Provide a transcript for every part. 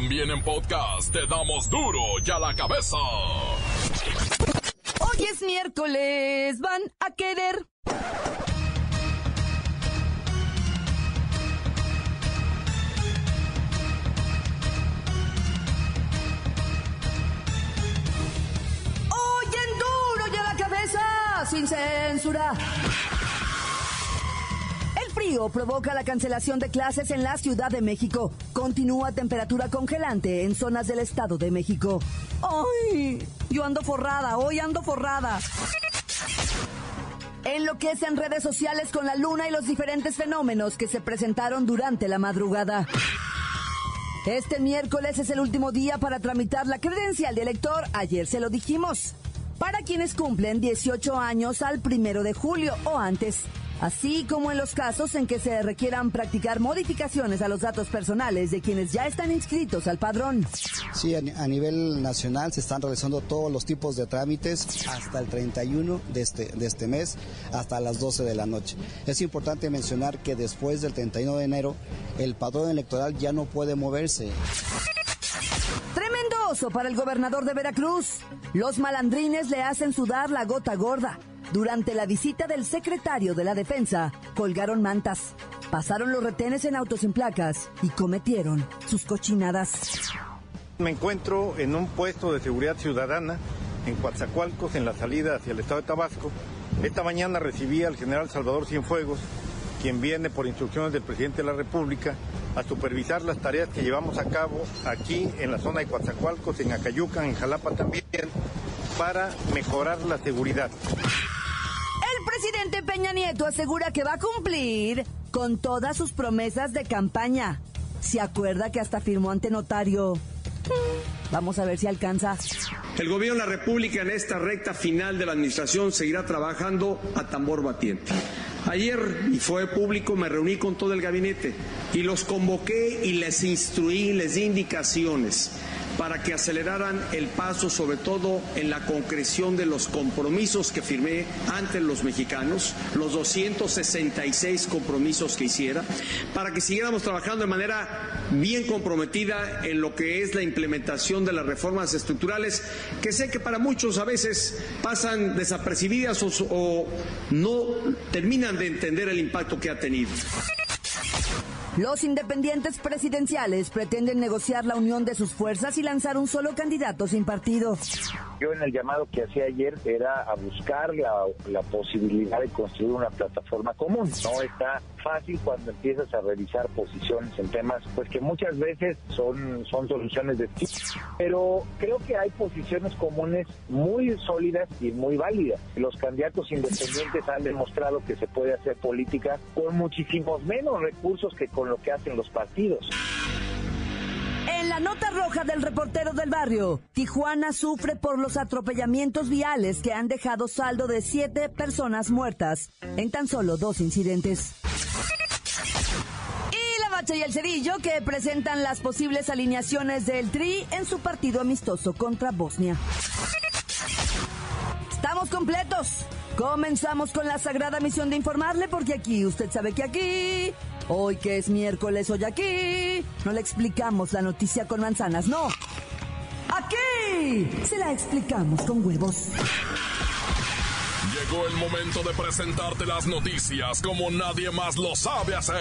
También en podcast te damos duro y a la cabeza. Hoy es miércoles, van a querer. Hoy en duro y a la cabeza, sin censura. Frío provoca la cancelación de clases en la Ciudad de México. Continúa temperatura congelante en zonas del Estado de México. ¡Ay! Yo ando forrada, hoy ando forrada. Enloquece en redes sociales con la luna y los diferentes fenómenos que se presentaron durante la madrugada. Este miércoles es el último día para tramitar la credencial de elector. Ayer se lo dijimos. Para quienes cumplen 18 años al primero de julio o antes así como en los casos en que se requieran practicar modificaciones a los datos personales de quienes ya están inscritos al padrón. Sí, a, nivel nacional se están realizando todos los tipos de trámites hasta el 31 de este, de este mes, hasta las 12 de la noche. Es importante mencionar que después del 31 de enero, el padrón electoral ya no puede moverse. Tremendo oso para el gobernador de Veracruz. Los malandrines le hacen sudar la gota gorda. Durante la visita del secretario de la Defensa, colgaron mantas, pasaron los retenes en autos en placas y cometieron sus cochinadas. Me encuentro en un puesto de seguridad ciudadana en Coatzacoalcos, en la salida hacia el estado de Tabasco. Esta mañana recibí al general Salvador Cienfuegos, quien viene por instrucciones del presidente de la República a supervisar las tareas que llevamos a cabo aquí en la zona de Coatzacoalcos, en Acayucan, en Jalapa también, para mejorar la seguridad presidente Peña Nieto asegura que va a cumplir con todas sus promesas de campaña. Se acuerda que hasta firmó ante notario. Vamos a ver si alcanza. El gobierno de la República en esta recta final de la administración seguirá trabajando a tambor batiente. Ayer, y fue público, me reuní con todo el gabinete y los convoqué y les instruí, les di indicaciones para que aceleraran el paso, sobre todo en la concreción de los compromisos que firmé ante los mexicanos, los 266 compromisos que hiciera, para que siguiéramos trabajando de manera bien comprometida en lo que es la implementación de las reformas estructurales, que sé que para muchos a veces pasan desapercibidas o, o no terminan de entender el impacto que ha tenido. Los independientes presidenciales pretenden negociar la unión de sus fuerzas y lanzar un solo candidato sin partido. Yo en el llamado que hacía ayer era a buscar la, la posibilidad de construir una plataforma común. No está fácil cuando empiezas a revisar posiciones en temas pues que muchas veces son, son soluciones de pero creo que hay posiciones comunes muy sólidas y muy válidas. Los candidatos independientes han demostrado que se puede hacer política con muchísimos menos recursos que con lo que hacen los partidos. La nota roja del reportero del barrio, Tijuana sufre por los atropellamientos viales que han dejado saldo de siete personas muertas en tan solo dos incidentes. Y la Bacha y el Cerillo que presentan las posibles alineaciones del Tri en su partido amistoso contra Bosnia. Estamos completos. Comenzamos con la sagrada misión de informarle porque aquí, usted sabe que aquí Hoy que es miércoles, hoy aquí, no le explicamos la noticia con manzanas, no. Aquí se la explicamos con huevos. Llegó el momento de presentarte las noticias como nadie más lo sabe hacer.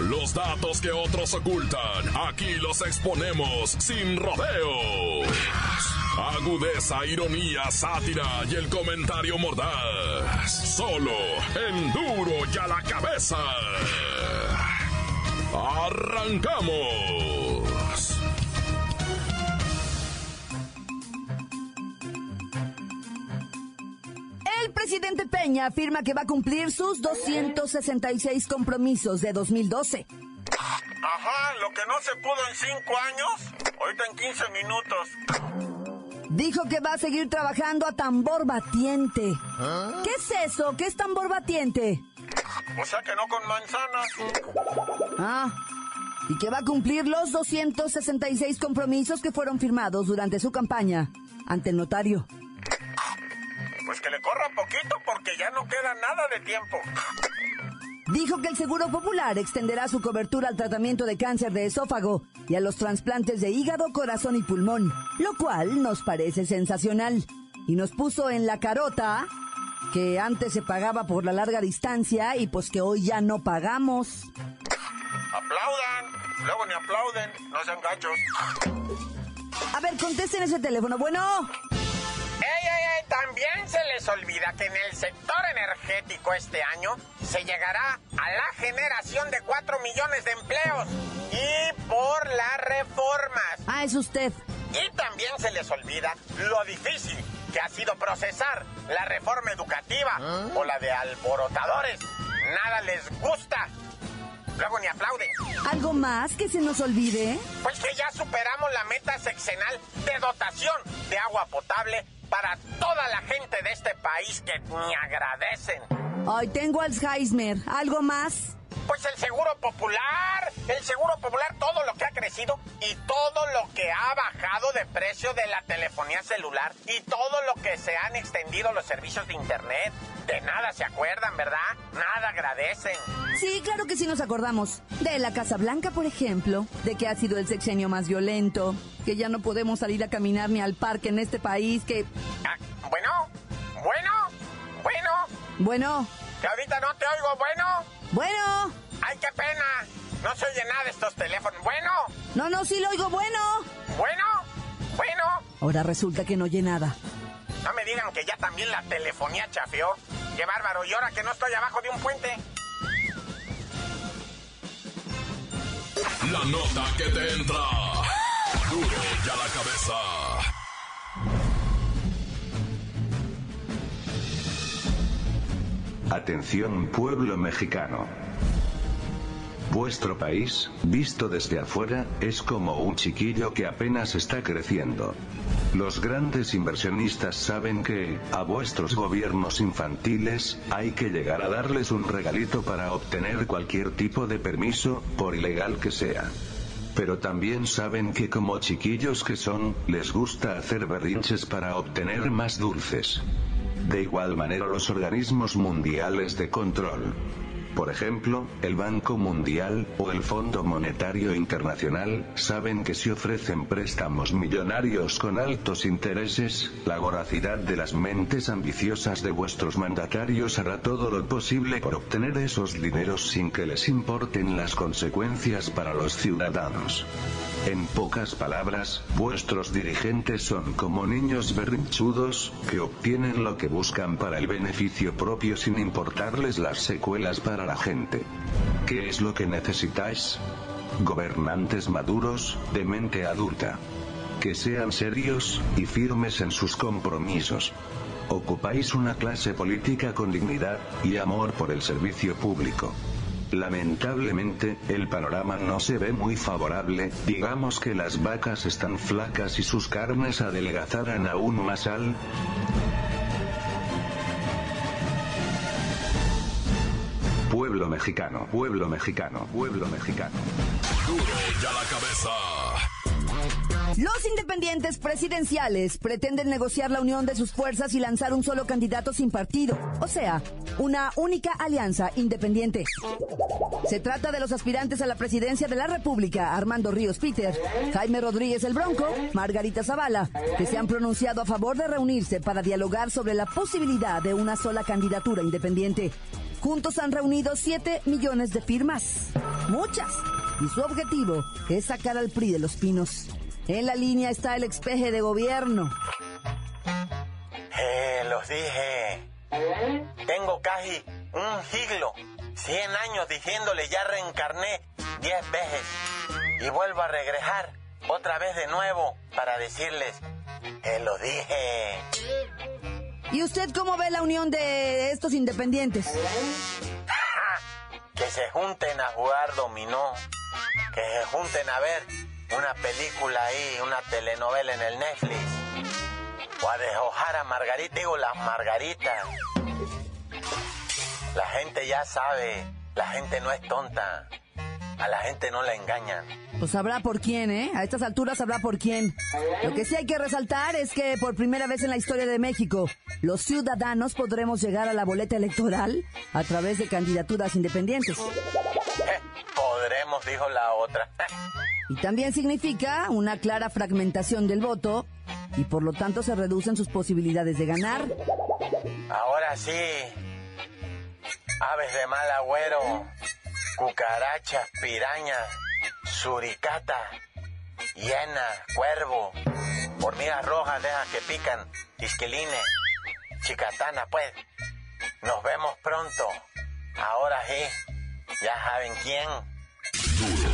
Los datos que otros ocultan, aquí los exponemos sin rodeos. Agudeza, ironía, sátira y el comentario mordaz. Solo en duro y a la cabeza. ¡Arrancamos! El presidente Peña afirma que va a cumplir sus 266 compromisos de 2012. Ajá, lo que no se pudo en cinco años, ahorita en 15 minutos. Dijo que va a seguir trabajando a tambor batiente. ¿Qué es eso? ¿Qué es tambor batiente? O sea que no con manzanas. Ah, y que va a cumplir los 266 compromisos que fueron firmados durante su campaña ante el notario. Pues que le corra poquito porque ya no queda nada de tiempo. Dijo que el Seguro Popular extenderá su cobertura al tratamiento de cáncer de esófago y a los trasplantes de hígado, corazón y pulmón, lo cual nos parece sensacional. Y nos puso en la carota que antes se pagaba por la larga distancia y pues que hoy ya no pagamos. Aplaudan, luego ni aplauden, no sean gachos. A ver, contesten ese teléfono. Bueno. También se les olvida que en el sector energético este año se llegará a la generación de 4 millones de empleos y por las reformas. Ah, es usted. Y también se les olvida lo difícil que ha sido procesar la reforma educativa o la de alborotadores. Nada les gusta. Luego ni aplauden. ¿Algo más que se nos olvide? Pues que ya superamos la meta sexenal de dotación de agua potable para toda la gente de este país que ni agradecen. Ay, tengo Alzheimer. ¿Algo más? Pues el seguro popular, el seguro popular, todo lo que ha crecido y todo lo que ha bajado de precio de la telefonía celular y todo lo que se han extendido los servicios de internet. De nada se acuerdan, ¿verdad? Nada agradecen. Sí, claro que sí nos acordamos. De la Casa Blanca, por ejemplo, de que ha sido el sexenio más violento, que ya no podemos salir a caminar ni al parque en este país, que... Ah, bueno, bueno, bueno. Bueno. Que ahorita no te oigo, bueno. Bueno. Ay, qué pena. No se oye nada de estos teléfonos. Bueno. No, no, sí lo oigo, bueno. Bueno, bueno. Ahora resulta que no oye nada. No me digan que ya también la telefonía chafeó. Qué bárbaro. Y ahora que no estoy abajo de un puente. La nota que te entra. Duro ya la cabeza. Atención pueblo mexicano. Vuestro país, visto desde afuera, es como un chiquillo que apenas está creciendo. Los grandes inversionistas saben que, a vuestros gobiernos infantiles, hay que llegar a darles un regalito para obtener cualquier tipo de permiso, por ilegal que sea. Pero también saben que como chiquillos que son, les gusta hacer berrinches para obtener más dulces. De igual manera los organismos mundiales de control. Por ejemplo, el Banco Mundial o el Fondo Monetario Internacional saben que si ofrecen préstamos millonarios con altos intereses, la voracidad de las mentes ambiciosas de vuestros mandatarios hará todo lo posible por obtener esos dineros sin que les importen las consecuencias para los ciudadanos. En pocas palabras, vuestros dirigentes son como niños berrinchudos, que obtienen lo que buscan para el beneficio propio sin importarles las secuelas para la gente. ¿Qué es lo que necesitáis? Gobernantes maduros, de mente adulta. Que sean serios, y firmes en sus compromisos. Ocupáis una clase política con dignidad, y amor por el servicio público. Lamentablemente, el panorama no se ve muy favorable, digamos que las vacas están flacas y sus carnes adelgazarán aún más al... Pueblo mexicano, pueblo mexicano, pueblo mexicano. Duro ya la cabeza. Los independientes presidenciales pretenden negociar la unión de sus fuerzas y lanzar un solo candidato sin partido, o sea, una única alianza independiente. Se trata de los aspirantes a la presidencia de la República, Armando Ríos Peter, Jaime Rodríguez el Bronco, Margarita Zavala, que se han pronunciado a favor de reunirse para dialogar sobre la posibilidad de una sola candidatura independiente. Juntos han reunido 7 millones de firmas. Muchas. Y su objetivo es sacar al PRI de los pinos. En la línea está el expeje de gobierno. Eh, los dije. Tengo casi un siglo, 100 años diciéndole ya reencarné 10 veces. Y vuelvo a regresar otra vez de nuevo para decirles que lo dije. ¿Y usted cómo ve la unión de estos independientes? que se junten a jugar dominó. Que se junten a ver una película ahí, una telenovela en el Netflix. O a deshojar a Margarita, digo, las margaritas. La gente ya sabe, la gente no es tonta. A la gente no la engañan. Pues sabrá por quién, ¿eh? A estas alturas sabrá por quién. Lo que sí hay que resaltar es que por primera vez en la historia de México, los ciudadanos podremos llegar a la boleta electoral a través de candidaturas independientes. Eh, podremos, dijo la otra. Y también significa una clara fragmentación del voto y por lo tanto se reducen sus posibilidades de ganar. Ahora sí, aves de mal agüero, cucarachas, pirañas, suricata, hiena, cuervo, hormigas rojas, dejas que pican, isquilines, chicatana, pues. Nos vemos pronto. Ahora sí, ya saben quién.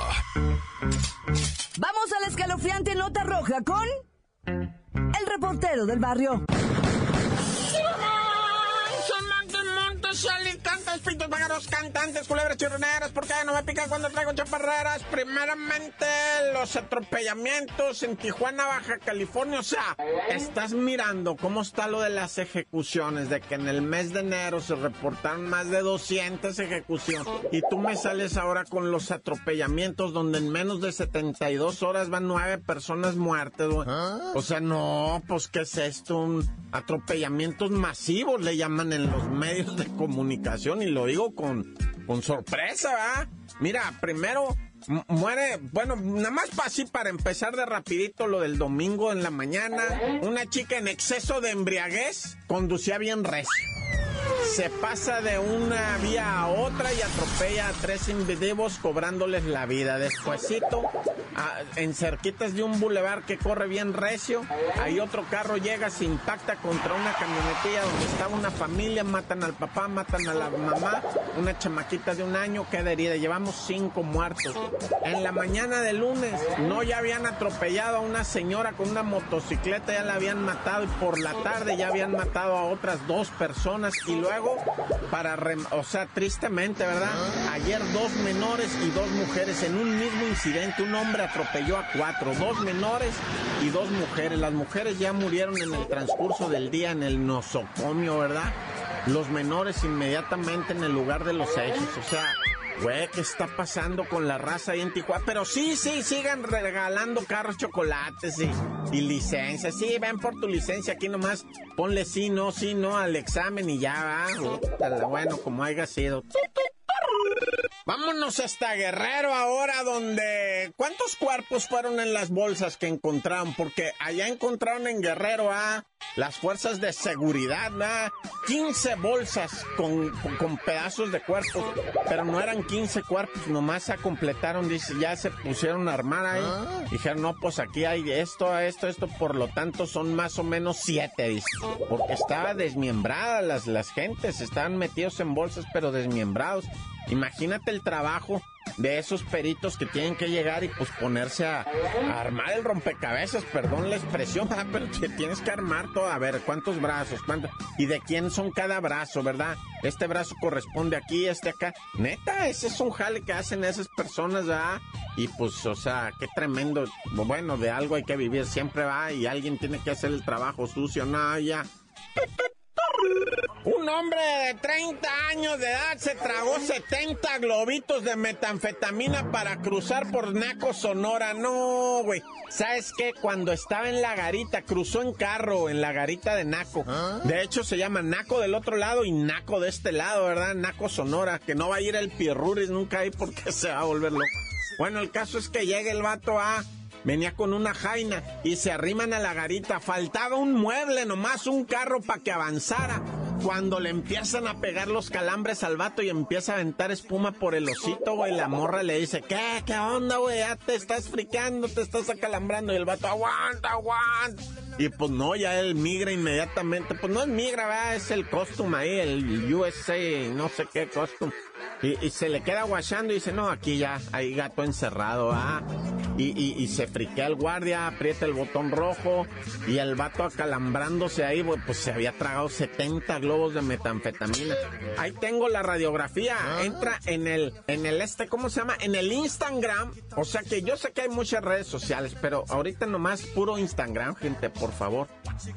Vamos a la escalofriante nota roja con el reportero del barrio. Pájaros, cantantes, culebras, chirroneras, porque no me pican cuando traigo chaparreras. Primeramente, los atropellamientos en Tijuana, Baja California. O sea, estás mirando cómo está lo de las ejecuciones, de que en el mes de enero se reportaron más de 200 ejecuciones. Y tú me sales ahora con los atropellamientos, donde en menos de 72 horas van nueve personas muertas, güey. O sea, no, pues, ¿qué es esto? Un atropellamientos masivos le llaman en los medios de comunicación y lo digo con, sorpresa, ¿verdad? Mira, primero mu- muere, bueno, nada más pa- así para empezar de rapidito lo del domingo en la mañana, una chica en exceso de embriaguez conducía bien recio. Se pasa de una vía a otra y atropella a tres individuos cobrándoles la vida. Despuésito, a- en cerquitas de un bulevar que corre bien recio, ahí otro carro llega, se impacta contra una camionetilla donde estaba una familia, matan al papá, matan a la mamá, una chamaquita de un año queda herida. Llevamos cinco muertos. En la mañana de lunes, no ya habían atropellado a una señora con una motocicleta, ya la habían matado y por la tarde ya habían matado a otras dos personas y luego para o sea tristemente verdad ayer dos menores y dos mujeres en un mismo incidente un hombre atropelló a cuatro dos menores y dos mujeres las mujeres ya murieron en el transcurso del día en el nosocomio verdad los menores inmediatamente en el lugar de los hechos o sea Güey, ¿qué está pasando con la raza ahí en Tijuana? Pero sí, sí, sigan regalando carros, chocolates y, y licencias. Sí, ven por tu licencia aquí nomás. Ponle sí, no, sí, no al examen y ya va. Bueno, como haya sido. Vámonos hasta Guerrero ahora, donde... ¿Cuántos cuerpos fueron en las bolsas que encontraron? Porque allá encontraron en Guerrero a las fuerzas de seguridad, ¿verdad? 15 bolsas con, con, pedazos de cuerpos, pero no eran 15 cuerpos, nomás se completaron, dice, ya se pusieron a armar ahí. Dijeron, no, pues aquí hay esto, esto, esto, por lo tanto son más o menos 7, dice. Porque estaba desmembrada las, las gentes, estaban metidos en bolsas, pero desmembrados. Imagínate el trabajo de esos peritos que tienen que llegar y pues ponerse a, armar el rompecabezas, perdón la expresión, ¿verdad? pero te tienes que armar todo, a ver, ¿cuántos brazos? ¿Cuántos? ¿Y de quién son cada brazo, verdad? Este brazo corresponde aquí, este acá. Neta, ese es un jale que hacen esas personas, ¿verdad? Y pues, o sea, qué tremendo. Bueno, de algo hay que vivir, siempre va y alguien tiene que hacer el trabajo sucio, no, ya. Un hombre de 30 años de edad se tragó 70 globitos de metanfetamina para cruzar por Naco, Sonora. No, güey. ¿Sabes qué? Cuando estaba en la garita, cruzó en carro en la garita de Naco. De hecho, se llama Naco del otro lado y Naco de este lado, ¿verdad? Naco, Sonora. Que no va a ir el Pierruris nunca ahí porque se va a volver loco. Bueno, el caso es que llega el vato a... Venía con una jaina y se arriman a la garita. Faltaba un mueble nomás, un carro para que avanzara. Cuando le empiezan a pegar los calambres al vato y empieza a aventar espuma por el osito, güey, la morra le dice, ¿qué? ¿Qué onda, güey? Ya te estás friqueando, te estás acalambrando. Y el vato, aguanta, aguanta. Y pues no, ya él migra inmediatamente. Pues no es migra, ¿verdad? Es el costume ahí, el USA, no sé qué costume. Y, se le queda guachando y dice, no, aquí ya hay gato encerrado, ¿ah? Y, y, se friquea el guardia, aprieta el botón rojo y el vato acalambrándose ahí, pues se había tragado 70 globos de metanfetamina. Ahí tengo la radiografía, ah. entra en el, en el este, ¿cómo se llama? En el Instagram. O sea que yo sé que hay muchas redes sociales, pero ahorita nomás puro Instagram, gente, por favor.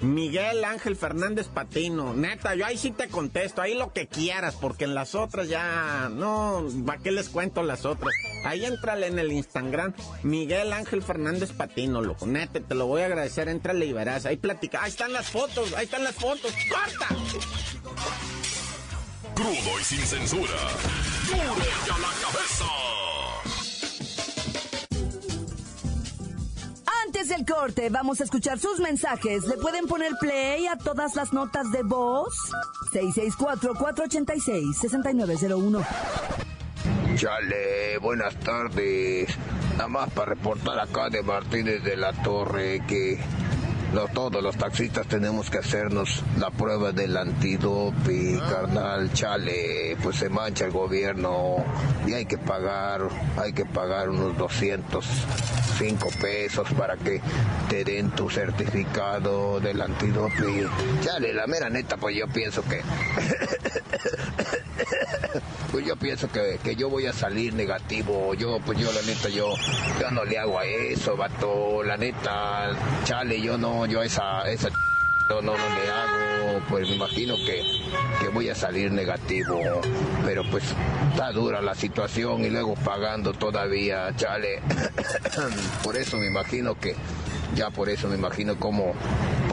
Miguel Ángel Fernández Patino, neta, yo ahí sí te contesto, ahí lo que quieras, porque en las otras ya, no, ¿para qué les cuento las otras? Ahí entrale en el Instagram, Miguel Ángel Fernández Patino, loco, neta, te lo voy a agradecer, entrale y verás, ahí platica, ahí están las fotos, ahí están las fotos, ¡corta! Crudo y sin censura, la cabeza. Antes del corte, vamos a escuchar sus mensajes. ¿Le pueden poner play a todas las notas de voz? 664-486-6901. Chale, buenas tardes. Nada más para reportar acá de Martínez de la Torre que todos los taxistas tenemos que hacernos la prueba del antidope, ah. carnal, chale, pues se mancha el gobierno y hay que pagar, hay que pagar unos 205 pesos para que te den tu certificado del antidope. Chale, la mera neta, pues yo pienso que pues yo pienso que, que, yo voy a salir negativo. Yo, pues yo la neta, yo, yo no le hago a eso, vato. La neta, chale, yo no, yo esa, esa no, no, no le hago, pues me imagino que, que voy a salir negativo, pero pues está dura la situación y luego pagando todavía, chale. Por eso me imagino que ya por eso me imagino como,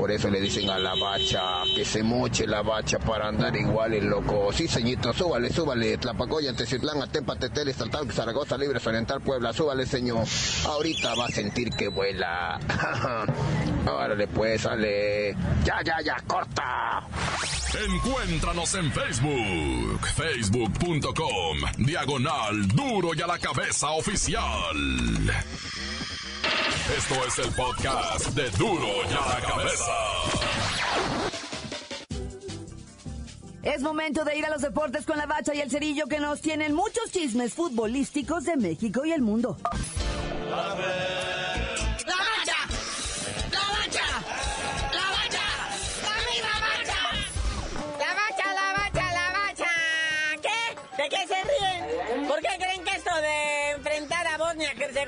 por eso le dicen a la bacha, que se moche la bacha para andar igual el loco. Sí, señito, súbale, súbale, Tlapacoya, Teciutlán, Atepa, Tetel, Estaltal, Zaragoza, Libres, Oriental, Puebla, súbale, señor. Ahorita va a sentir que vuela. Árale, pues, sale. Ya, ya, ya, corta. Encuéntranos en Facebook, facebook.com, diagonal duro y a la cabeza oficial. Esto es el podcast de Duro y a la Cabeza. Es momento de ir a los deportes con la bacha y el cerillo que nos tienen muchos chismes futbolísticos de México y el mundo. ¡La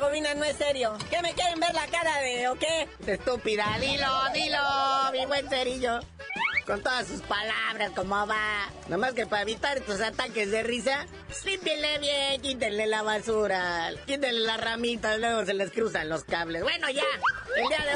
No es serio? ¿Qué me quieren ver la cara de o qué? Estúpida, dilo, dilo, mi buen cerillo. Con todas sus palabras, ¿cómo va? Nomás que para evitar estos ataques de risa, límpienle bien, quítenle la basura, quítenle las ramitas, luego se les cruzan los cables. Bueno, ya, el día de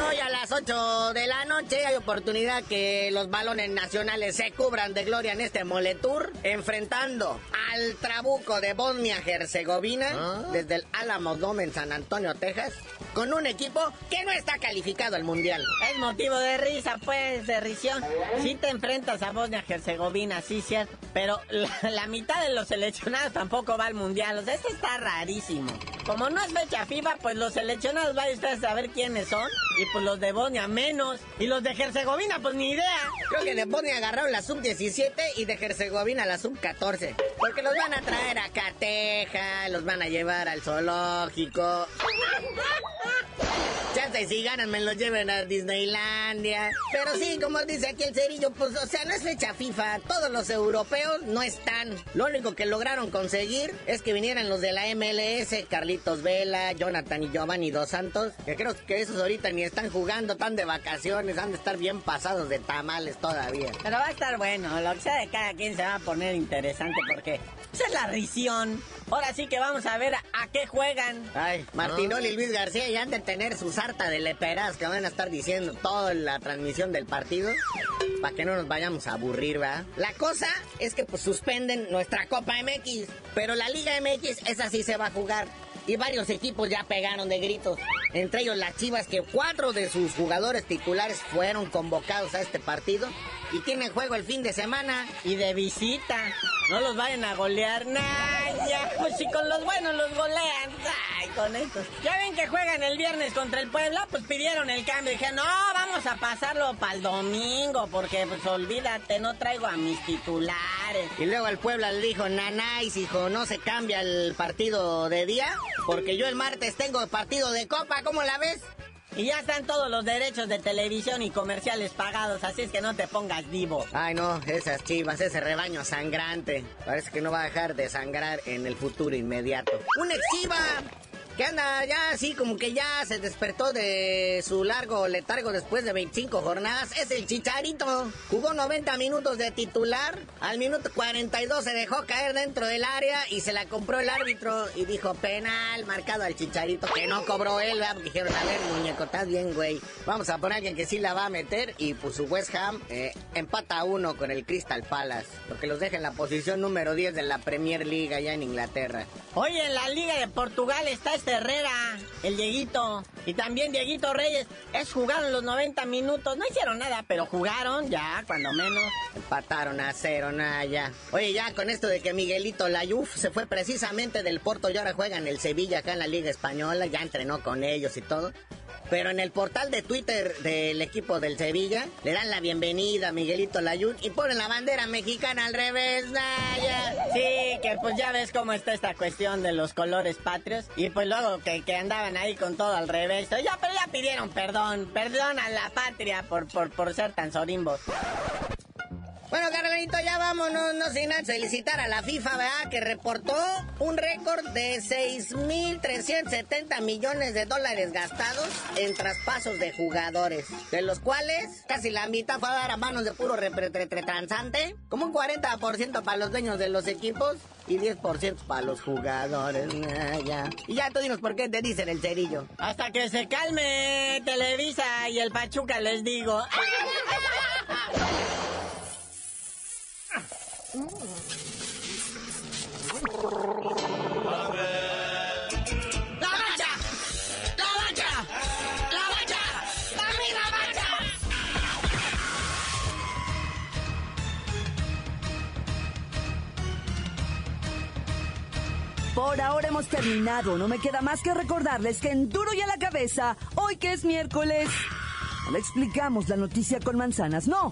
8 de la noche hay oportunidad que los balones nacionales se cubran de gloria en este moletour, enfrentando al Trabuco de Bosnia-Herzegovina ¿Ah? desde el Alamo Dome en San Antonio, Texas, con un equipo que no está calificado al Mundial. Es motivo de risa, pues, de risión. Si te enfrentas a Bosnia-Herzegovina, sí, cierto, pero la, mitad de los seleccionados tampoco va al Mundial. O sea, esto está rarísimo. Como no es fecha FIFA, pues los seleccionados vayan ustedes a saber quiénes son. Y pues los de Bosnia menos. Y los de Herzegovina, pues ni idea. Creo que de Bosnia agarraron la sub-17 y de Herzegovina la sub-14. Porque los van a traer a Cateja, los van a llevar al zoológico. Chance, si ganan me los lleven a Disneylandia. Pero sí, como dice aquí el cerillo, pues, o sea, no es fecha FIFA. Todos los europeos no están. Lo único que lograron conseguir es que vinieran los de la MLS, Carlitos Vela, Jonathan y Giovanni Dos Santos, que creo que esos ahorita ni están jugando, tan de vacaciones, han de estar bien pasados de tamales todavía. Pero va a estar bueno, lo que sea de cada quien se va a poner interesante porque esa es la risión. Ahora sí que vamos a ver a qué juegan. Ay, Martinoli y Luis García ya han de tener su sarta de leperas que van a estar diciendo toda la transmisión del partido. Para que no nos vayamos a aburrir, ¿verdad? La cosa es que pues suspenden nuestra Copa MX. Pero la Liga MX, esa sí se va a jugar. Y varios equipos ya pegaron de gritos. Entre ellos las Chivas, que cuatro de sus jugadores titulares fueron convocados a este partido y tienen juego el fin de semana. Y de visita. No los vayan a golear. Nah, ya, pues si con los buenos los golean. Ay, con estos. Ya ven que juegan el viernes contra el Puebla, pues pidieron el cambio. Dije, no, vamos a pasarlo para el domingo, porque pues olvídate, no traigo a mis titulares. Y luego el Puebla le dijo, nanáis, hijo, no se cambia el partido de día, porque yo el martes tengo partido de copa, ¿cómo la ves? Y ya están todos los derechos de televisión y comerciales pagados, así es que no te pongas vivo. Ay, no, esas chivas, ese rebaño sangrante. Parece que no va a dejar de sangrar en el futuro inmediato. ¡Un exhiba! Que anda ya así como que ya se despertó de su largo letargo después de 25 jornadas, es el Chicharito. Jugó 90 minutos de titular, al minuto 42 se dejó caer dentro del área y se la compró el árbitro y dijo penal marcado al Chicharito, que no cobró él, ¿verdad? dijeron, a ver muñeco, estás bien güey, vamos a poner a alguien que sí la va a meter y pues su West Ham eh, empata a uno con el Crystal Palace, lo que los deja en la posición número 10 de la Premier League allá en Inglaterra. Oye, en la Liga de Portugal está Herrera, el Dieguito, y también Dieguito Reyes. Es jugaron los 90 minutos, no hicieron nada, pero jugaron ya, cuando menos. Empataron a cero, nada ya. Oye, ya con esto de que Miguelito Layuf se fue precisamente del Porto y ahora juega en el Sevilla acá en la Liga Española, ya entrenó con ellos y todo. Pero en el portal de Twitter del equipo del Sevilla le dan la bienvenida a Miguelito Layún y ponen la bandera mexicana al revés. Sí, que pues ya ves cómo está esta cuestión de los colores patrios. Y pues luego que, que andaban ahí con todo al revés. Ya, pero ya pidieron perdón. Perdón a la patria por, por, por ser tan sorimbos. Bueno, Carolito, ya vámonos, no sin antes felicitar a la FIFA, ¿verdad? Que reportó un récord de 6.370 millones de dólares gastados en traspasos de jugadores, de los cuales casi la mitad fue a dar a manos de puro repretransante, como un 40% para los dueños de los equipos y 10% para los jugadores. ya. Y ya tú dinos por qué te dicen el cerillo. Hasta que se calme Televisa y el Pachuca, les digo. ¡La bacha! ¡La bacha! ¡La bacha! ¡Dame la bacha! Por ahora hemos terminado. No me queda más que recordarles que en Duro y a la cabeza, hoy que es miércoles, no le explicamos la noticia con manzanas, no